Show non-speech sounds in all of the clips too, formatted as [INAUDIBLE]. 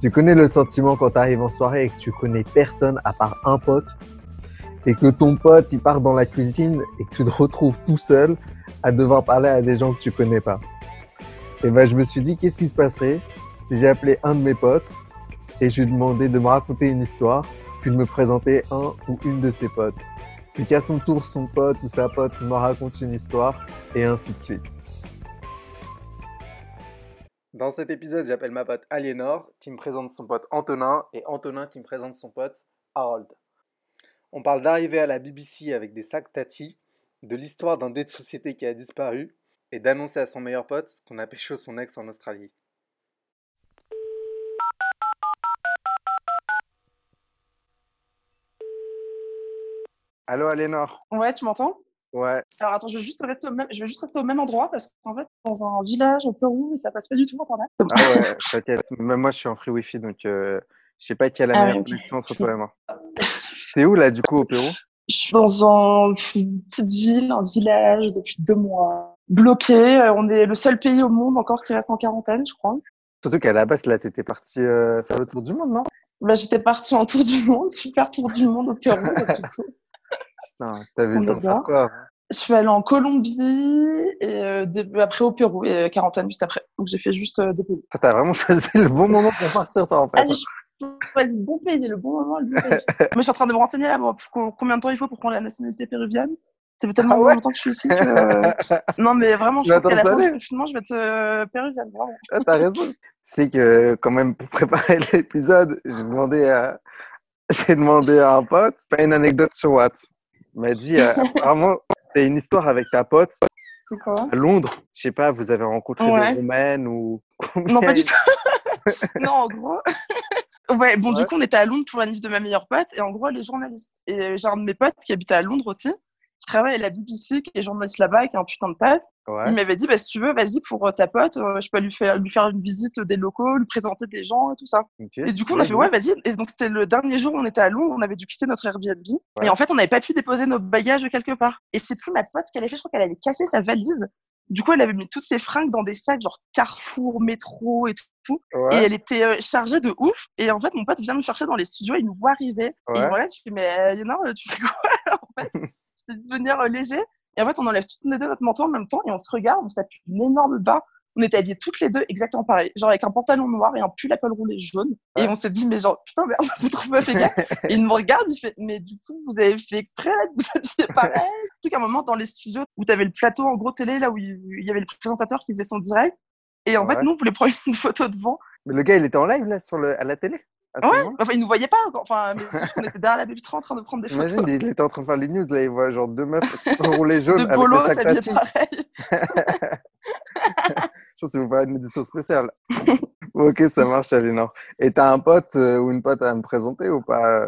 Tu connais le sentiment quand tu arrives en soirée et que tu connais personne à part un pote et que ton pote il part dans la cuisine et que tu te retrouves tout seul à devoir parler à des gens que tu connais pas. Et ben je me suis dit qu'est-ce qui se passerait si j'ai appelé un de mes potes et je lui ai demandé de me raconter une histoire puis de me présenter un ou une de ses potes. Puis qu'à son tour son pote ou sa pote me raconte une histoire et ainsi de suite. Dans cet épisode, j'appelle ma pote Aliénor qui me présente son pote Antonin et Antonin qui me présente son pote Harold. On parle d'arriver à la BBC avec des sacs Tati, de l'histoire d'un dé de société qui a disparu et d'annoncer à son meilleur pote qu'on a pécho son ex en Australie. Allô Aliénor? Ouais, tu m'entends? Ouais. Alors attends, je vais juste rester au même, je vais juste rester au même endroit parce qu'en fait, dans un village au Pérou, et ça passe pas du tout internet. Ah ouais, t'inquiète. Même moi, je suis en free wifi, donc euh, je sais pas qui a la Ah meilleure connexion entre toi et moi. C'est où là, du coup, au Pérou? Je suis dans un- une petite ville, un village depuis deux mois. Bloqué. Euh, On est le seul pays au monde encore qui reste en quarantaine, je crois. Surtout qu'à la base, là, t'étais parti euh, faire le tour du monde, non? Bah, j'étais partie en tour du monde, [LAUGHS] super tour du monde au Pérou. du coup. Putain, t'avais le temps est de faire bien. quoi Je suis allée en Colombie et euh, dé- après au Pérou et euh, quarantaine juste après. Donc j'ai fait juste euh, deux pays. T'as vraiment [LAUGHS] choisi le bon moment pour partir, toi, en fait. Allez, je choisis le bon pays, le bon moment, le bon pays. [LAUGHS] Mais je suis en train de me renseigner là, moi, pour combien de temps il faut pour prendre la nationalité péruvienne. Ça fait tellement Ah ouais longtemps que je suis ici que. [LAUGHS] Non, mais vraiment, je pense qu'à la fin confinement, je vais être euh, péruvienne. Ah, T'as raison. Tu sais que, quand même, pour préparer l'épisode, j'ai demandé à... J'ai demandé à un pote, pas une anecdote sur Watt? M'a dit, euh, apparemment, t'as une histoire avec ta pote C'est quoi? à Londres. Je sais pas, vous avez rencontré Ouais. des Roumaines ou... Non, pas du tout. [LAUGHS] non, en gros. ouais, bon, Ouais. du coup, on était à Londres pour la nuit de ma meilleure pote, et en gros, les journalistes. Et euh, j'ai un de mes potes qui habitait à Londres aussi, qui travaille à la BBC, qui est journaliste là-bas, et qui est un putain de taf. Ouais. Il m'avait dit, bah, si tu veux, vas-y pour euh, ta pote, euh, je peux lui faire, lui faire une visite des locaux, lui présenter des gens et tout ça. Et du coup, on a fait, ouais, vas-y. Et donc, c'était le dernier jour où on était à Londres, on avait dû quitter notre Airbnb. Ouais. Et en fait, on n'avait pas pu déposer nos bagages quelque part. Et sais plus, ma pote, ce qu'elle avait fait, je crois qu'elle avait cassé sa valise. Du coup, elle avait mis toutes ses fringues dans des sacs, genre Carrefour, métro et tout. Et elle était euh, chargée de ouf. Et en fait, mon pote vient me chercher dans les studios, il nous voit arriver. Et il me regarde, je fais, mais euh, Léonard, tu fais quoi En fait, [LAUGHS] je t'ai dit de venir euh, léger. Et en fait, on enlève toutes les deux notre manteau en même temps et on se regarde, on tape une énorme barre. On était habillés toutes les deux exactement pareil, genre avec un pantalon noir et un pull à col roulé jaune. Et on s'est dit, mais genre, putain, merde, a trop pas fait gaffe. Et il me regarde, il fait, mais du coup, vous avez fait exprès vous habiller pareil. [LAUGHS] Surtout qu'à un moment, dans les studios où tu avais le plateau en gros télé, là où il y avait le présentateur qui faisait son direct. Et en fait, nous, on voulait prendre une photo devant. Mais le gars, il était en live, là, sur le... à la télé? Ouais, enfin, il nous voyait pas. encore. Enfin, mais c'est juste qu'on était derrière la baie vitrée en train de prendre des photos. T'imagines, il était en train de faire les news, là, il voit genre deux meufs [LAUGHS] roulés jaunes De s'habiller Tati. pareil. [LAUGHS] Je pense que vous faire une édition spéciale. [LAUGHS] ok, ça marche, Alinor. Et t'as un pote euh, ou une pote à me présenter ou pas euh?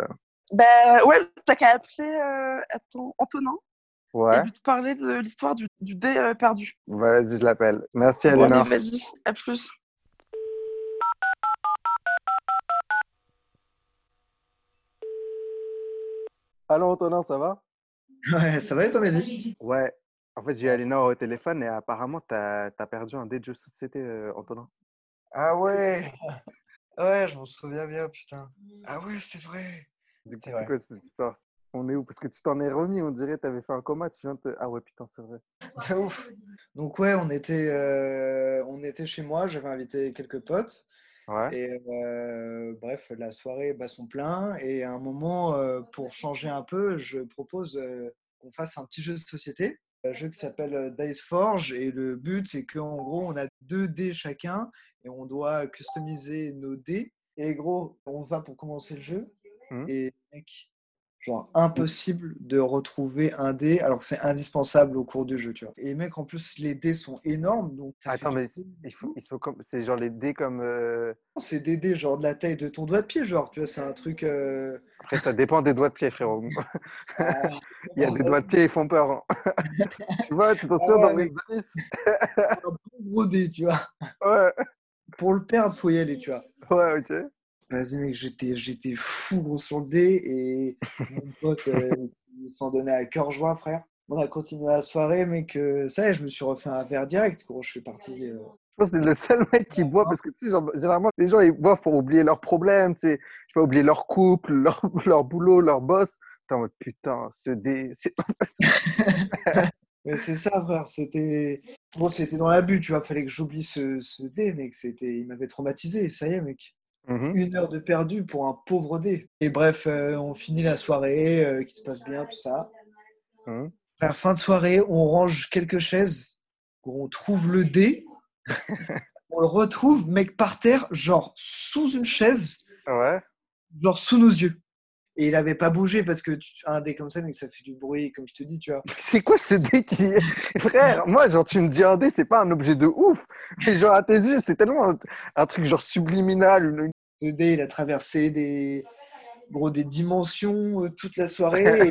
Ben ouais, t'as qu'à appeler euh, attends, Antonin et Ouais, lui te parler de l'histoire du, du dé euh, perdu. vas-y, je l'appelle. Merci, Alinor. allez, vas-y, à plus. Allô, Antonin, ça va? Ouais, ça va et toi, Mehdi? Ouais. En fait, j'ai Alinor au téléphone et apparemment, t'as as perdu un dé de jeu de société, euh, Antonin. Ah ouais [LAUGHS] Ouais, je m'en souviens bien, putain. Ah ouais, c'est vrai. Du coup, C'est quoi cette histoire? On est où? Parce que tu t'en es remis, on dirait, t'avais fait un coma, tu viens de te... Ah ouais, putain, c'est vrai. [LAUGHS] De ouf. Donc ouais, on était, euh, on était chez moi, j'avais invité quelques potes. Ouais. Et euh, bref, la soirée bat son plein. Et à un moment, euh, pour changer un peu, je propose qu'on fasse un petit jeu de société. Un jeu qui s'appelle Dice Forge. Et le but, c'est qu'en gros, on a deux dés chacun. Et on doit customiser nos dés. Et gros, on va pour commencer le jeu. Mhm. Et mec, genre impossible de retrouver un dé alors que c'est indispensable au cours du jeu, tu vois. Et mec, en plus, les dés sont énormes. Donc ça fait Attends, du mais coup- il faut, il faut comme... c'est genre les dés comme. euh, c'est des dés genre de la taille de ton doigt de pied, genre, tu vois, c'est un truc. euh, Après, ça dépend des doigts de pied, frérot. ah, [LAUGHS] Il y a des doigts de pied, ils font peur. hein. [LAUGHS] tu vois, tu t'en Ah souviens dans [LAUGHS] un bon gros dé, tu vois. Ouais, Pour le perdre, faut y aller, tu vois. ouais, ok. Vas-y, mec, j'étais, j'étais fou gros sur le dé et mon [LAUGHS] pote, euh, il s'en donnait à cœur joie, frère. On a continué la soirée, mais que ça y est, je me suis refait un verre direct. Gros, je suis parti. euh, Je pense que c'est le seul mec qui boit parce que tu sais, genre, généralement, les gens ils boivent pour oublier leurs problèmes, tu sais, je pas, oublier leur couple, [LAUGHS] leur, leur boulot, leur boss. Mode putain, ce dé, c'est pas possible. [LAUGHS] Mais c'est ça, frère. C'était bon, c'était dans l'abus, tu vois. Fallait que j'oublie ce, ce dé, mec. C'était, il m'avait traumatisé. Ça y est, mec. Mhm. Une heure de perdu pour un pauvre dé. Et bref, euh, on finit la soirée, euh, qui se passe bien, tout ça. Frère, fin de soirée, on range quelques chaises. On trouve le dé. [LAUGHS] on le retrouve, mec, par terre, genre sous une chaise, Ouais. genre sous nos yeux. Et il avait pas bougé parce que tu- un dé comme ça, ça fait du bruit, comme je te dis, tu vois. [LAUGHS] C'est quoi ce dé qui. [LAUGHS] Frère, moi, genre, tu me dis un dé, c'est pas un objet de ouf. Mais genre, à tes yeux, c'est tellement un, un truc genre subliminal. une- Ce dé, il a traversé des, gros, des dimensions euh, toute la soirée. [LAUGHS] et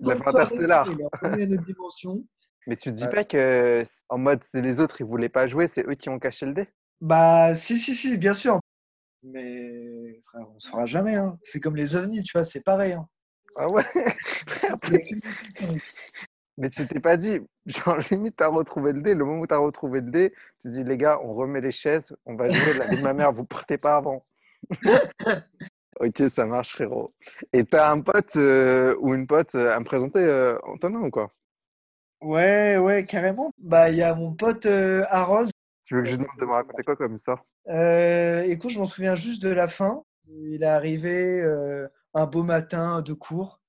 Il a soirée, Interstellar. Il a à notre dimension. Mais tu te dis Ouais. pas que, en mode, c'est les autres, ils voulaient pas jouer, c'est eux qui ont caché le dé? Bah, si, si, si, bien sûr. Mais frère, on se fera jamais. Hein. C'est comme les ovnis, tu vois, c'est pareil. hein. Ah ouais? [LAUGHS] [LAUGHS] Mais tu t'es pas dit, genre limite, t'as retrouvé le dé. Le moment où t'as retrouvé le dé, tu te dis, les gars, on remet les chaises, on va jouer la vie de ma mère, vous partez pas avant. [LAUGHS] ok, ça marche, frérot. Et t'as un pote euh, ou une pote euh, à me présenter, euh, Antonin ou quoi? Ouais, ouais, carrément. Bah, il y a mon pote euh, Harold. Tu veux que je lui demande de me raconter quoi comme ça Euh, écoute, je m'en souviens juste de la fin. Il est arrivé un beau matin de cours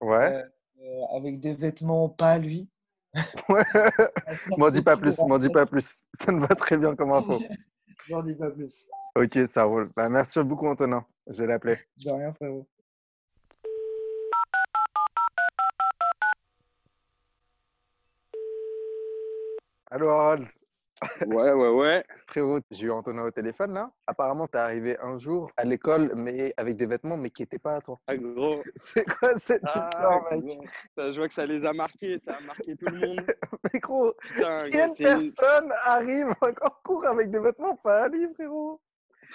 Ouais. avec des vêtements pas lui. [LAUGHS] Ouais. [LAUGHS] M'en dis pas plus, m'en dis pas plus. Ça me va très bien comme info. J'en dis pas plus. Ok, ça roule. Bah, merci beaucoup, Antonin. Je vais l'appeler. De rien, frérot. Allô, Harold Ouais, ouais, ouais. [LAUGHS] Frérot, j'ai eu Antonin au téléphone là. Apparemment, t'es arrivé un jour à l'école, mais avec des vêtements, mais qui n'étaient pas à toi. Ah, gros. [LAUGHS] C'est quoi cette Ah, histoire, mec? Gros. Ça, je vois que ça les a marqués, ça a marqué tout le monde. [LAUGHS] Mais gros, Putain, quelle personne arrive en cours avec des vêtements pas à lui, frérot?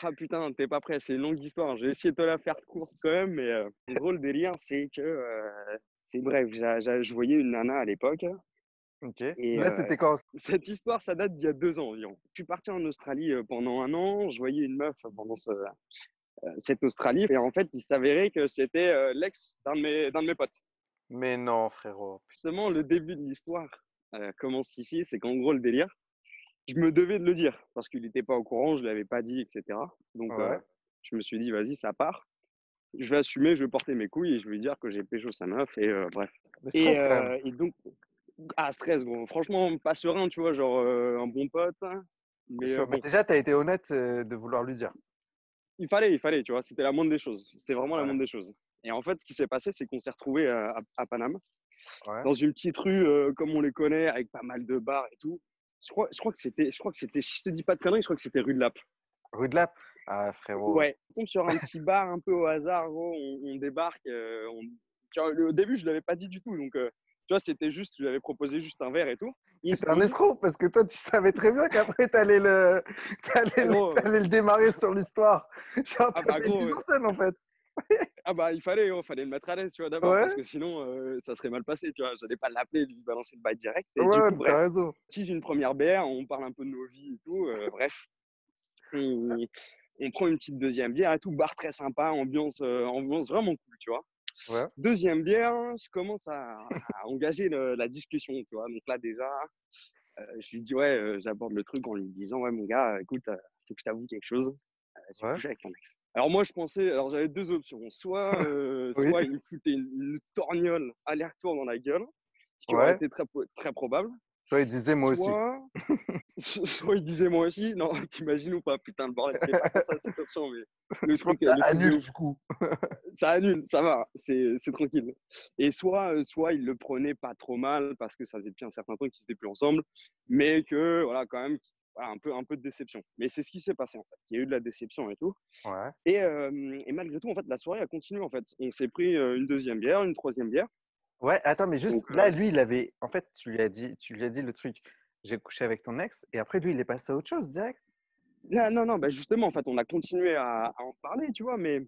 Ah putain, t'es pas prêt, c'est une longue histoire. Je vais essayer de te la faire courte quand même, mais euh, en gros, le délire, c'est que. euh, c'est bref, je voyais une nana à l'époque. Ok. Et, là, euh, c'était quand? Cette histoire, ça date d'il y a deux ans environ. Je suis parti en Australie euh, pendant un an, je voyais une meuf pendant ce, cette Australie, et en fait, il s'avérait que c'était l'ex d'un de, mes- d'un de mes potes. Mais non, frérot. Justement, le début de l'histoire commence ici, c'est qu'en gros, le délire, je me devais de le dire parce qu'il n'était pas au courant, je ne l'avais pas dit, etc. Donc, Ouais. euh, je me suis dit, vas-y, ça part. Je vais assumer, je vais porter mes couilles et je vais lui dire que j'ai pécho sa meuf et euh, bref. Et, euh, donc, ah, stress, gros. Franchement, pas serein, tu vois, genre un bon pote. hein. Mais, euh, mais bon, déjà, t'as été honnête de vouloir lui dire. il fallait, il fallait, tu vois, c'était la moindre des choses. C'était vraiment la moindre des choses. Et en fait, ce qui s'est passé, c'est qu'on s'est retrouvés à, à, à Paname, Ouais. dans une petite rue comme on les connaît, avec pas mal de bars et tout. Je crois, je crois que c'était, je crois que c'était, si je te dis pas de conneries, je crois que c'était rue de Lappe. Rue de Lappe Ah, frérot. Ouais, on tombe sur un petit bar un peu au hasard, gros, on, on débarque. euh, on... tu au début, je ne l'avais pas dit du tout, donc euh, tu vois, c'était juste, je lui avais proposé juste un verre et tout. C'est un escroc parce que toi, tu savais très bien qu'après, t'allais le... t'allais le... Gros. t'allais le démarrer sur l'histoire. Genre, Ah bah, gros, scène, en fait. [LAUGHS] Ah bah il fallait, il fallait le mettre à l'aise, tu vois, d'abord, Ouais. parce que sinon euh, ça serait mal passé, tu vois. J'allais pas l'appeler, lui balancer le bail direct. Et Ouais, du coup, t'as bref, raison. si j'ai une première bière, on parle un peu de nos vies et tout, euh, bref. On, on prend une petite deuxième bière et tout, bar très sympa, ambiance, euh, ambiance vraiment cool, tu vois. Ouais. Deuxième bière, je commence à, à engager le- la discussion, tu vois. Donc là déjà, je lui dis ouais, j'aborde le truc en lui disant ouais mon gars, écoute, faut que je t'avoue quelque chose. J'ai couché avec ton ex. Alors moi je pensais, alors j'avais deux options. Soit, [LAUGHS] euh, Oui. soit il me foutait une, une torgnole aller-retour dans la gueule, ce qui aurait Ouais. été très, très probable. Toi, il disait moi aussi. Soit, [LAUGHS] soit il disait moi aussi. Non, [LAUGHS] t'imagines ou pas? Putain, le bordel, c'est pas ça cette option, mais le Je truc, le ça truc de annule du coup. ça annule, ça va, c'est c'est tranquille. Et soit, euh, soit il le prenait pas trop mal parce que ça faisait depuis un certain temps qu'ils étaient plus ensemble, mais que voilà quand même voilà, un peu un peu de déception. Mais c'est ce qui s'est passé en fait. Il y a eu de la déception et tout. Ouais. Et, euh, et malgré tout en fait la soirée a continué en fait. On s'est pris une deuxième bière, une troisième bière. Ouais, attends, mais juste Donc, là, lui, il avait. En fait, tu lui as dit, tu lui as dit le truc. J'ai couché avec ton ex, et après, lui, il est passé à autre chose direct? Non non non, bah justement en fait on a continué à, à en parler, tu vois, mais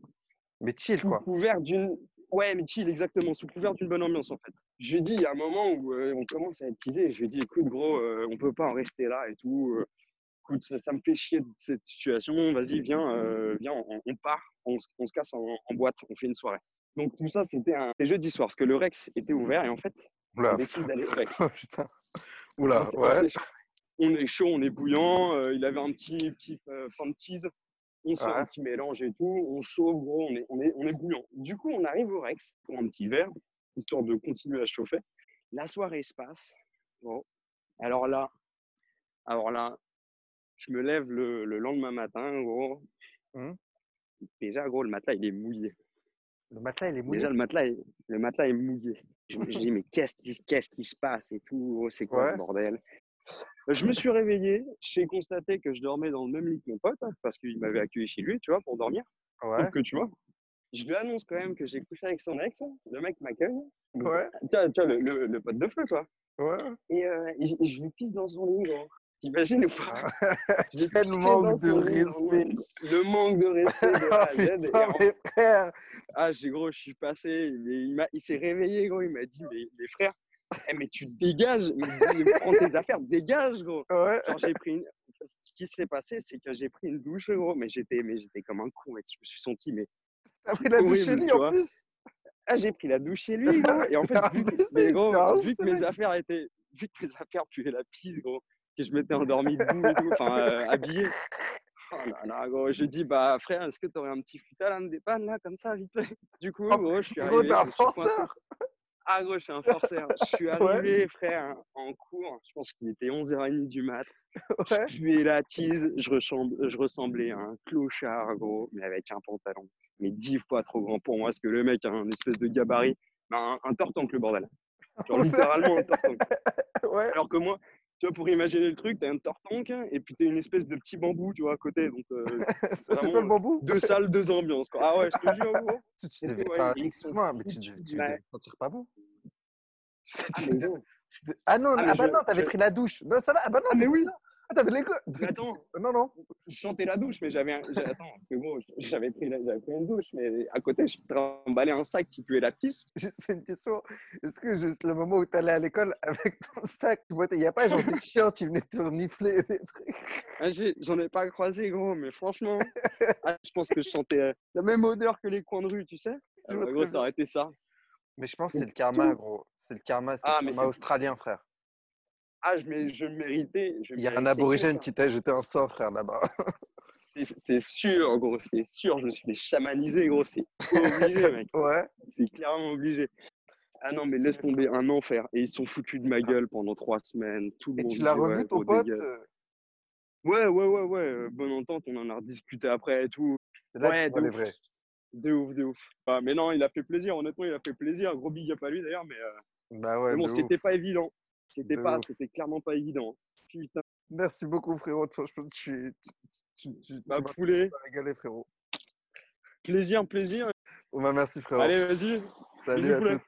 Mais chill, sous quoi. couvert d'une ouais mais chill exactement sous couvert d'une bonne ambiance en fait. Je lui dis, il y a un moment où euh, on commence à être teasé. Je lui dis, écoute, gros, euh, on peut pas en rester là et tout. euh, écoute, ça, ça me fait chier de cette situation. Vas-y, viens, euh, viens, on, on part, on, se- on se casse en, en boîte, on fait une soirée. Donc tout ça, c'était un jeudi soir, parce que le Rex était ouvert et en fait, Oula, on décide d'aller au Rex. [LAUGHS] oh, putain. Oula, ouais. passé. On est chaud, on est bouillant. il avait un petit, petit de tease. On sort Ouais. un petit mélange et tout. On chauffe, gros, on est, on, est, on est bouillant. Du coup, on arrive au Rex pour un petit verre, histoire de continuer à chauffer. La soirée se passe. Bon. Alors là, alors là, je me lève le, le lendemain matin, gros. Hum. Déjà, gros, le matelas, il est mouillé. Le matelas, il est mouillé? Déjà, le matelas, est- le matelas est mouillé. Je me je dis, mais qu'est-ce qui, qu'est-ce qui se passe et tout? Gros, C'est quoi Ouais. ce bordel Je me suis réveillé. J'ai constaté que je dormais dans le même lit que mon pote parce qu'il m'avait accueilli chez lui, tu vois, pour dormir. Ouais. Sauf que tu vois, je lui annonce quand même que j'ai couché avec son ex. Le mec m'accueille. Ouais. Tu vois, le, le, le pote de feu, quoi. Ouais. Et, euh, et je, lui pisse dans son lit, gros. T'imagines ou pas? [LAUGHS] Lui Quel manque de lit, respect. Le manque de respect de [LAUGHS] A Oh, à Z. Et putain, en- mes frères. ah, j'ai gros, je suis passé. Mais il, il s'est réveillé, gros. Il m'a dit, mais les frères, eh, mais tu dégages. Mais, prends tes affaires, dégage, gros. Ouais. Genre, j'ai pris une... Ce qui s'est passé, c'est que j'ai pris une douche, gros. Mais j'étais, mais j'étais comme un con, mec. Je me suis senti, mais. T'as pris la douche chez lui en plus? Ah, j'ai pris la douche chez [LAUGHS] lui, gros. Et en fait, vu, que- mais, gros, vu que mes affaires étaient. Vu que mes [LAUGHS] affaires puaient la pisse, gros. Que je m'étais endormi debout et tout. Enfin, euh, habillé. Oh là là, gros. J'ai dit, bah, frère, est-ce que t'aurais un petit futal à me dépanne, là, comme ça, vite fait? Du coup, Oh, gros, je suis Gros, arrivé. t'es je un suis forceur. Ah gros, je suis un forceur. Je suis [LAUGHS] Ouais. arrivé, frère, en cours. Je pense qu'il était 11h30 du mat. Ouais. Je buvais la tease. Je ressemblais, je ressemblais à un clochard, gros, mais avec un pantalon. Mais dix fois trop grand pour moi, parce que le mec a un espèce de gabarit. Ben, un, un tortank, le bordel. [LAUGHS] Genre littéralement un tortank. [LAUGHS] Ouais. Alors que moi, tu vois, pour imaginer le truc, t'as un tortank et puis t'as une espèce de petit bambou, tu vois, à côté. Donc, euh, [LAUGHS] c'est toi le bambou? deux salles, deux ambiances. Quoi. Ah ouais, je te jure, gros. Tu, tu devais ouais, pas. sont Excuse-moi, mais tu, tu, tu ma- devais te sentir pas bon. Ah, mais Ah non, Ah, ah, bah je- non, t'avais je- pris la douche. Non, ça va. Ah bah non, Ah, mais oui. Ah, t'avais attends, [LAUGHS] Non, non. je chantais la douche, mais j'avais un... attends, j'avais pris, la- pris une douche, mais à côté, je trimballais un sac qui puait la pisse. [LAUGHS] Juste une question. Est-ce que juste le moment où t'allais à l'école avec ton sac, tu vois, il n'y a pas genre des [LAUGHS] chiens qui venaient te renifler des trucs? Ah, J'en ai pas croisé, gros, mais franchement, ah, je pense que je chantais euh, la même odeur que les coins de rue, tu sais? Ah, bah, gros, ça aurait été ça. Mais je pense que c'est le karma, gros. C'est le karma, c'est le karma c'est- australien, frère. Ah, je, mé- je méritais. je Il y a un aborigène qui t'a jeté un sort, frère, là-bas. [LAUGHS] C'est- sûr, gros, c'est sûr. Je me suis fait chamaniser, gros, c'est obligé, [LAUGHS] mec. Ouais. C'est clairement obligé. Ah non, mais laisse tomber un enfer. Et ils sont foutus de ma gueule pendant trois semaines. Tout le Et monde tu l'as revu, ouais, ton pote? Ouais, ouais, ouais, ouais. euh, Bonne entente, on en a rediscuté après et tout. Là ouais, de ouf. vrais. De ouf, de ouf. Ah, mais non, il a fait plaisir, honnêtement, il a fait plaisir. Gros big up à lui d'ailleurs, mais, euh, Bah ouais, mais bon, c'était pas évident. C'était pas, c'était clairement pas évident. Putain, Merci beaucoup, frérot. Franchement, tu, tu, tu, tu, tu bah poulet. régalé, frérot. Plaisir, plaisir. Oh, bah, merci, frérot. Allez, vas-y. Salut bisous, à poulet. tous.